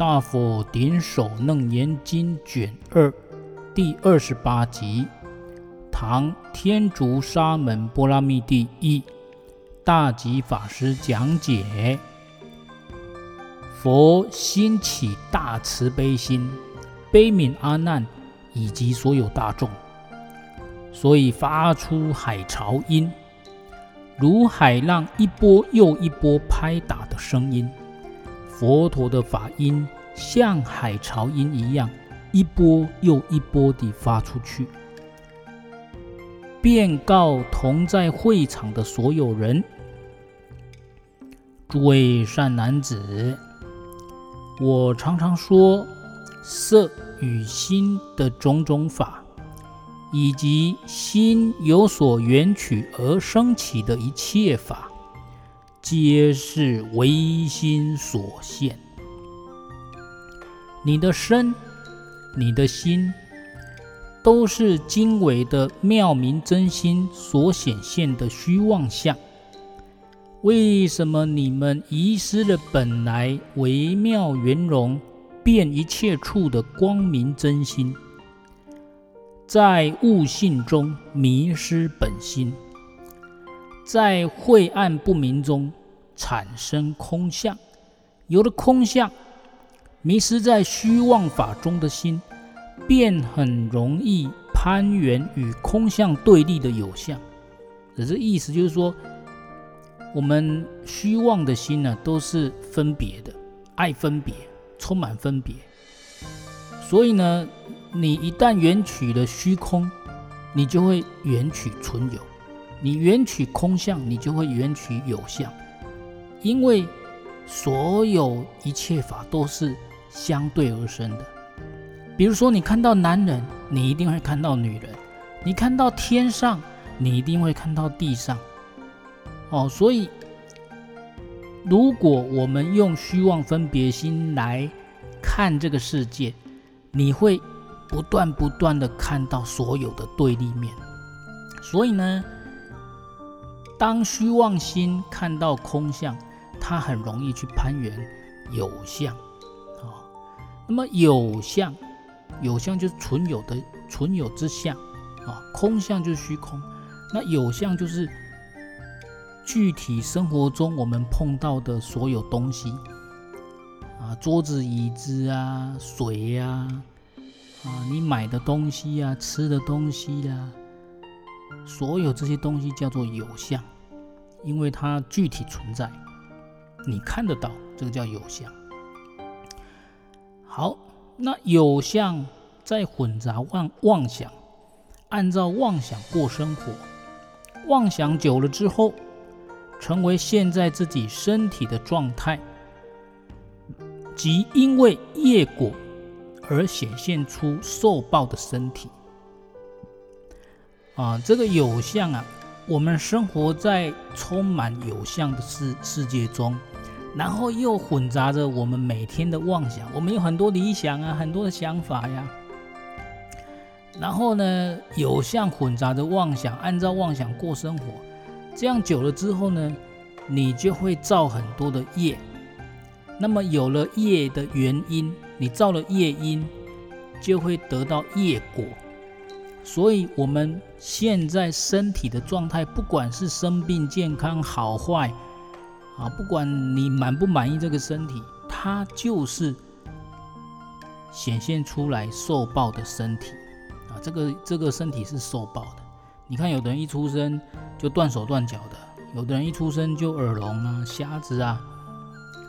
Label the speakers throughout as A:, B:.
A: 大佛顶首楞严经卷二第二十八集，唐天竺沙门波拉密第一，大吉法师讲解。佛兴起大慈悲心，悲悯阿难以及所有大众，所以发出海潮音，如海浪一波又一波拍打的声音。佛陀的法音像海潮音一样，一波又一波地发出去，便告同在会场的所有人：“诸位善男子，我常常说，色与心的种种法，以及心有所缘取而生起的一切法。”皆是唯心所现。你的身、你的心，都是经纬的妙明真心所显现的虚妄相。为什么你们遗失了本来微妙圆融、遍一切处的光明真心，在悟性中迷失本心？在晦暗不明中产生空相，有了空相，迷失在虚妄法中的心，便很容易攀缘与空相对立的有相。这是意思，就是说，我们虚妄的心呢，都是分别的，爱分别，充满分别。所以呢，你一旦缘起了虚空，你就会缘起存有。你缘取空相，你就会缘取有相，因为所有一切法都是相对而生的。比如说，你看到男人，你一定会看到女人；你看到天上，你一定会看到地上。哦，所以如果我们用虚妄分别心来看这个世界，你会不断不断的看到所有的对立面。所以呢，当虚妄心看到空相，它很容易去攀缘有相啊。那么有相，有相就是存有的存有之相啊，空相就是虚空。那有相就是具体生活中我们碰到的所有东西啊，桌子、椅子啊，水呀，啊，你买的东西呀，吃的东西呀。所有这些东西叫做有相，因为它具体存在，你看得到，这个叫有相。好，那有相再混杂妄妄想，按照妄想过生活，妄想久了之后，成为现在自己身体的状态，即因为业果而显现出受报的身体。啊，这个有相啊，我们生活在充满有相的世世界中，然后又混杂着我们每天的妄想。我们有很多理想啊，很多的想法呀。然后呢，有相混杂着妄想，按照妄想过生活，这样久了之后呢，你就会造很多的业。那么有了业的原因，你造了业因，就会得到业果。所以，我们现在身体的状态，不管是生病、健康、好坏，啊，不管你满不满意这个身体，它就是显现出来受报的身体，啊，这个这个身体是受报的。你看，有的人一出生就断手断脚的，有的人一出生就耳聋啊、瞎子啊，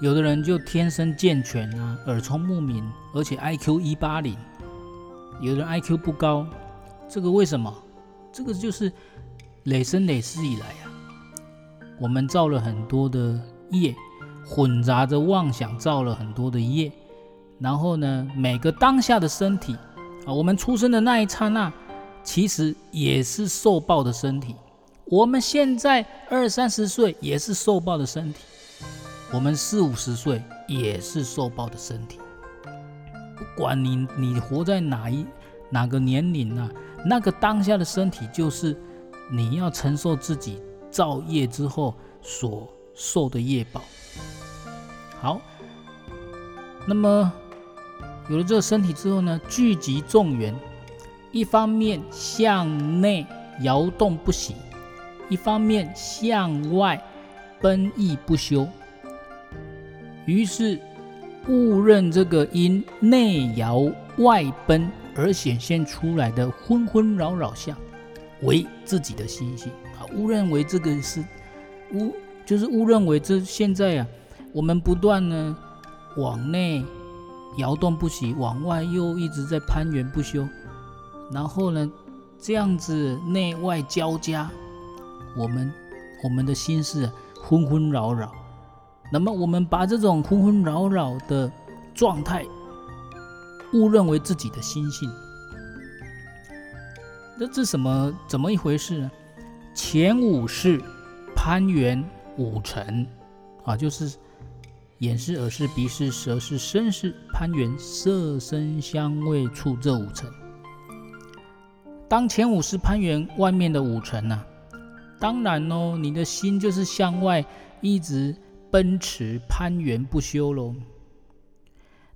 A: 有的人就天生健全啊、耳聪目明，而且 IQ 一八零，有的人 IQ 不高。这个为什么？这个就是累生累世以来啊，我们造了很多的业，混杂着妄想，造了很多的业。然后呢，每个当下的身体啊，我们出生的那一刹那，其实也是受报的身体。我们现在二三十岁也是受报的身体，我们四五十岁也是受报的身体。不管你你活在哪一哪个年龄啊。那个当下的身体，就是你要承受自己造业之后所受的业报。好，那么有了这个身体之后呢，聚集众缘，一方面向内摇动不息，一方面向外奔逸不休。于是，误认这个因内摇外奔而显现出来的纷纷扰扰相，为自己的心性啊！误认为这个是误，就是误认为这现在啊，我们不断呢往内摇动不息，往外又一直在攀缘不休，然后呢，这样子内外交加，我们我们的心事啊，纷纷扰扰。那么我们把这种纷纷扰扰的状态误认为自己的心性，那这什么怎么一回事呢？前五是攀缘五尘啊，就是眼是、耳是、鼻是、舌是、身是攀缘色声香味触这五尘。当前五是攀缘外面的五尘呐，当然哦，你的心就是向外一直。奔驰攀缘不休喽。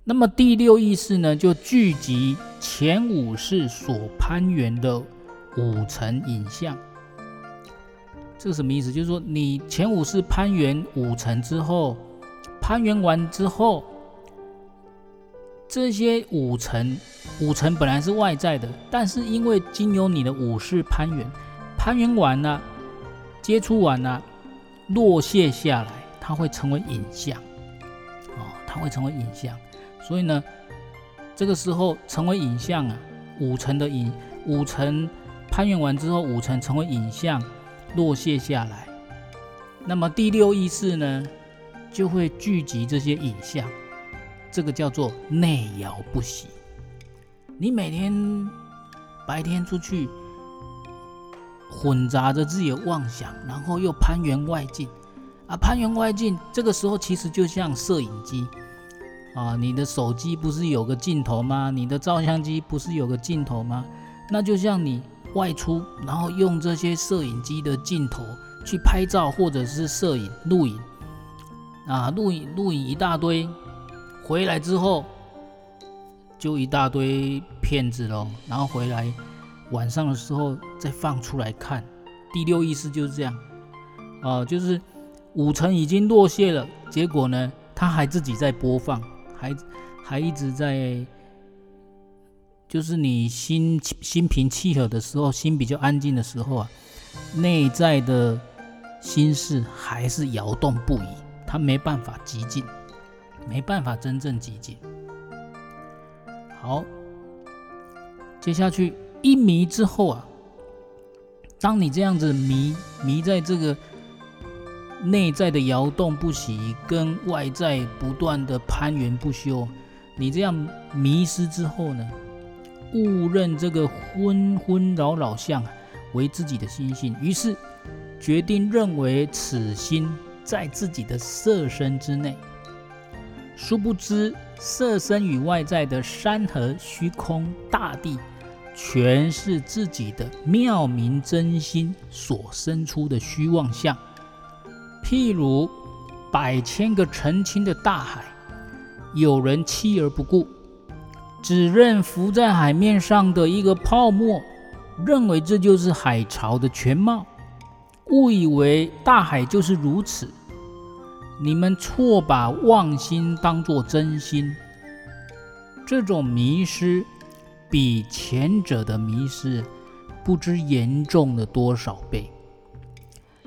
A: 那么第六意识呢，就聚集前五识所攀缘的五层影像。这个什么意思？就是说，你前五识攀缘五层之后，攀缘完之后，这些五层，五层本来是外在的，但是因为经由你的五识攀缘，攀缘完了，接触完了，落谢下来。它会成为影像，哦，它会成为影像，所以呢，这个时候成为影像啊，五层的影，五层攀缘完之后，五层成为影像，落谢下来，那么第六意识呢，就会聚集这些影像，这个叫做内摇不息。你每天白天出去，混杂着自己的妄想，然后又攀缘外境。啊，攀缘外境，这个时候其实就像摄影机啊，你的手机不是有个镜头吗？你的照相机不是有个镜头吗？那就像你外出，然后用这些摄影机的镜头去拍照，或者是摄影、录影啊，录影、录影一大堆，回来之后就一大堆片子喽，然后回来晚上的时候再放出来看。第六意识就是这样啊，就是。五层已经落谢了，结果呢，他还自己在播放，还还一直在，就是你心心平气和的时候，心比较安静的时候啊，内在的心事还是摇动不已，他没办法寂静，没办法真正寂静。好，接下去一迷之后啊，当你这样子迷迷在这个。内在的摇动不息，跟外在不断的攀缘不休，你这样迷失之后呢，误认这个昏昏扰扰相为自己的心性，于是决定认为此心在自己的色身之内。殊不知，色身与外在的山河、虚空、大地，全是自己的妙明真心所生出的虚妄相。譬如百千个澄清的大海，有人弃而不顾，只认浮在海面上的一个泡沫，认为这就是海潮的全貌，误以为大海就是如此。你们错把妄心当作真心，这种迷失比前者的迷失不知严重了多少倍。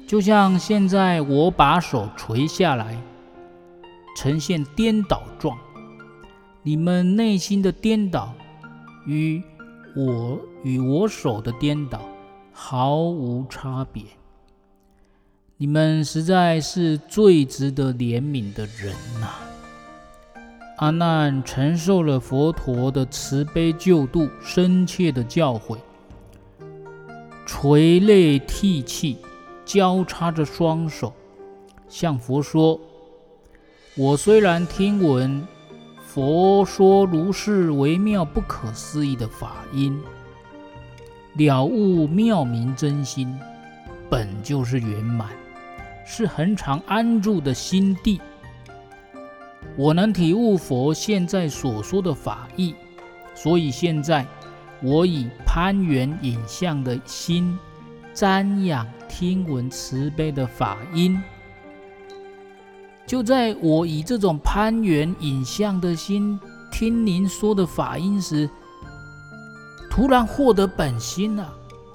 A: 就像现在我把手垂下来，呈现颠倒状，你们内心的颠倒与我与我手的颠倒毫无差别。你们实在是最值得怜悯的人呐！阿难承受了佛陀的慈悲救度，深切的教诲，垂泪涕泣。交叉着双手，向佛说：“我虽然听闻佛说如是微妙不可思议的法音，了悟妙明真心，本就是圆满，是恒常安住的心地。我能体悟佛现在所说的法义，所以现在我以攀缘影像的心瞻仰听闻慈悲的法音。就在我以这种攀缘影像的心听您说的法音时，突然获得本心了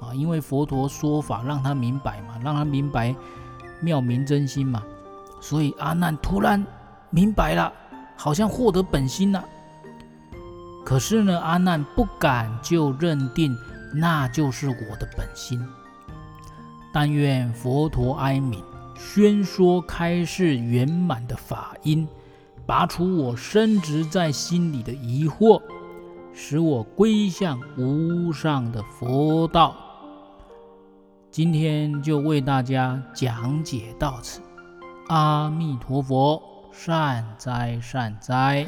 A: 啊！因为佛陀说法让他明白嘛，让他明白妙明真心嘛，所以阿难突然明白了，好像获得本心了。可是呢，阿难不敢就认定那就是我的本心。但愿佛陀哀悯。宣说开示圆满的法音，拔除我深植在心里的疑惑，使我归向无上的佛道。今天就为大家讲解到此，阿弥陀佛，善哉善哉。